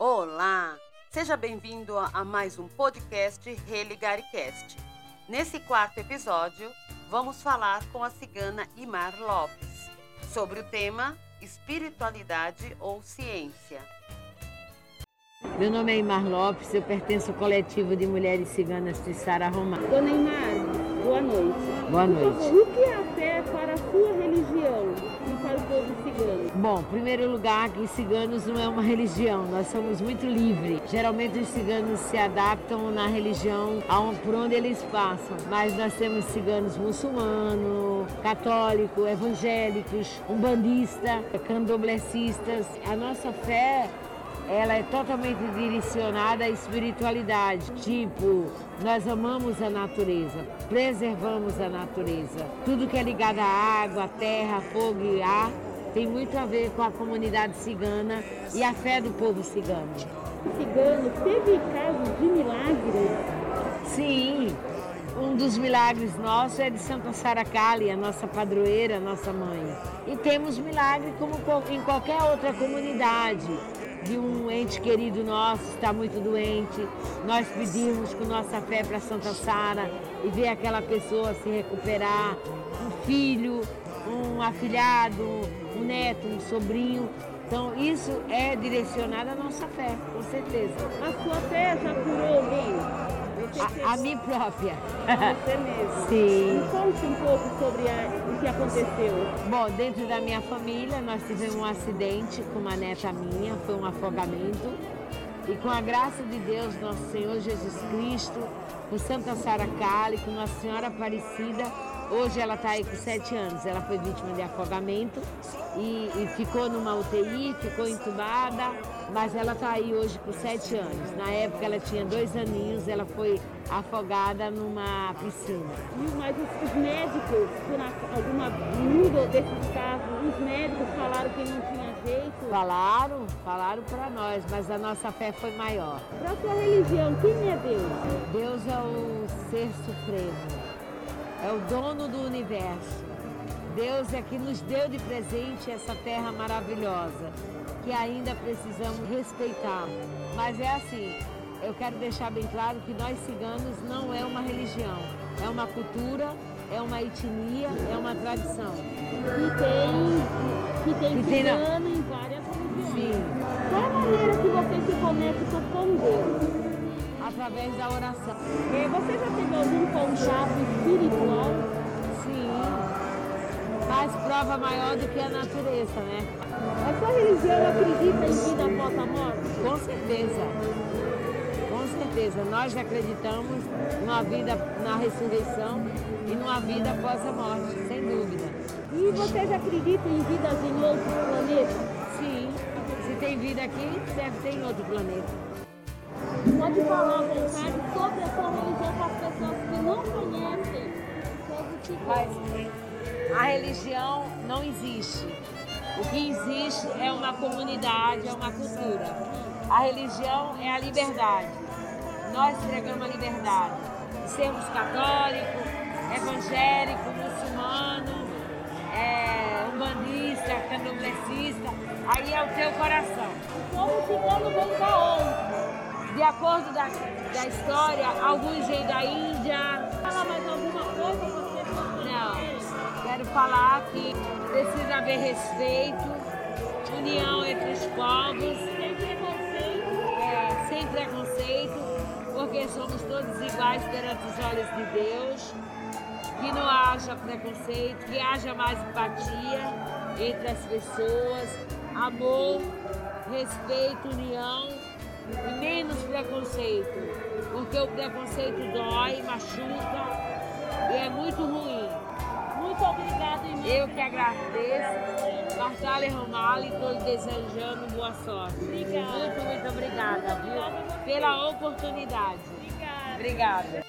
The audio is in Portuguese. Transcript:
Olá! Seja bem-vindo a mais um podcast Religaricast. Nesse quarto episódio, vamos falar com a cigana Imar Lopes sobre o tema espiritualidade ou ciência. Meu nome é Imar Lopes, eu pertenço ao coletivo de mulheres ciganas de Sara Romana. Dona Imar, boa noite. Boa noite. Por favor, o que é a fé para a sua religião o povo cigano? Bom, em primeiro lugar, que ciganos não é uma religião, nós somos muito livres. Geralmente os ciganos se adaptam na religião por onde eles passam, mas nós temos ciganos muçulmanos, católicos, evangélicos, umbandistas, candomblecistas. A nossa fé ela é totalmente direcionada à espiritualidade. Tipo, nós amamos a natureza, preservamos a natureza. Tudo que é ligado à água, à terra, fogo e ar tem muito a ver com a comunidade cigana e a fé do povo cigano. Cigano teve casos de milagres? Sim, um dos milagres nossos é de Santa Sara Cali, a nossa padroeira, a nossa mãe. E temos milagre como em qualquer outra comunidade de um ente querido nosso está muito doente, nós pedimos com nossa fé para Santa Sara e ver aquela pessoa se recuperar, um filho, um afilhado, um neto, um sobrinho. Então isso é direcionado à nossa fé, com certeza. A sua fé já curou alguém? A, a mim própria. Você mesmo? Sim. Me conte um pouco sobre a, que aconteceu. Bom, dentro da minha família, nós tivemos um acidente com uma neta minha, foi um afogamento. E com a graça de Deus, nosso Senhor Jesus Cristo, com Santa Sara Cali, com Nossa Senhora Aparecida, Hoje ela está aí com sete anos. Ela foi vítima de afogamento e, e ficou numa UTI, ficou entubada, mas ela está aí hoje com sete anos. Na época ela tinha dois aninhos, ela foi afogada numa piscina. Mas os, os médicos, por alguma muda desses casos, os médicos falaram que não tinha jeito? Falaram, falaram para nós, mas a nossa fé foi maior. Para a sua religião, quem é Deus? Deus é o ser supremo é o dono do universo. Deus é que nos deu de presente essa terra maravilhosa, que ainda precisamos respeitar. Mas é assim, eu quero deixar bem claro que nós ciganos não é uma religião, é uma cultura, é uma etnia, é uma tradição. Que tem, que tem que cigano tem, em várias religiões. Sim. Qual a maneira que você se conecta com Deus? através da oração. E você já teve algum contato espiritual? Sim. Faz prova maior do que a natureza, né? A sua religião acredita em vida após a morte? Com certeza. Com certeza. Nós acreditamos numa vida na ressurreição e numa vida após a morte, sem dúvida. E vocês acreditam em vidas em outros planetas? Sim. Se tem vida aqui, deve ter em outro planeta. Pode falar vontade a sua religião para as pessoas que não conhecem Mas a religião não existe. O que existe é uma comunidade, é uma cultura. A religião é a liberdade. Nós pregamos a liberdade. De sermos católicos, evangélico, muçulmano, é, umbandista, candomblessista, aí é o teu coração. O povo cigano vem da onde? De acordo da, da história, alguns vêm da Índia. Fala mais alguma coisa você Não. Quero falar que precisa haver respeito, união entre os povos. Sem preconceito. É, sem preconceito, porque somos todos iguais perante os olhos de Deus. Que não haja preconceito, que haja mais empatia entre as pessoas, amor, respeito, união e menos preconceito, porque o preconceito dói, machuca e é muito ruim. Muito obrigada, irmã. Eu que agradeço. Martale Romali, estou desejando boa sorte. Obrigada. Muito, muito obrigada, viu? Pela oportunidade. Obrigada. Obrigada.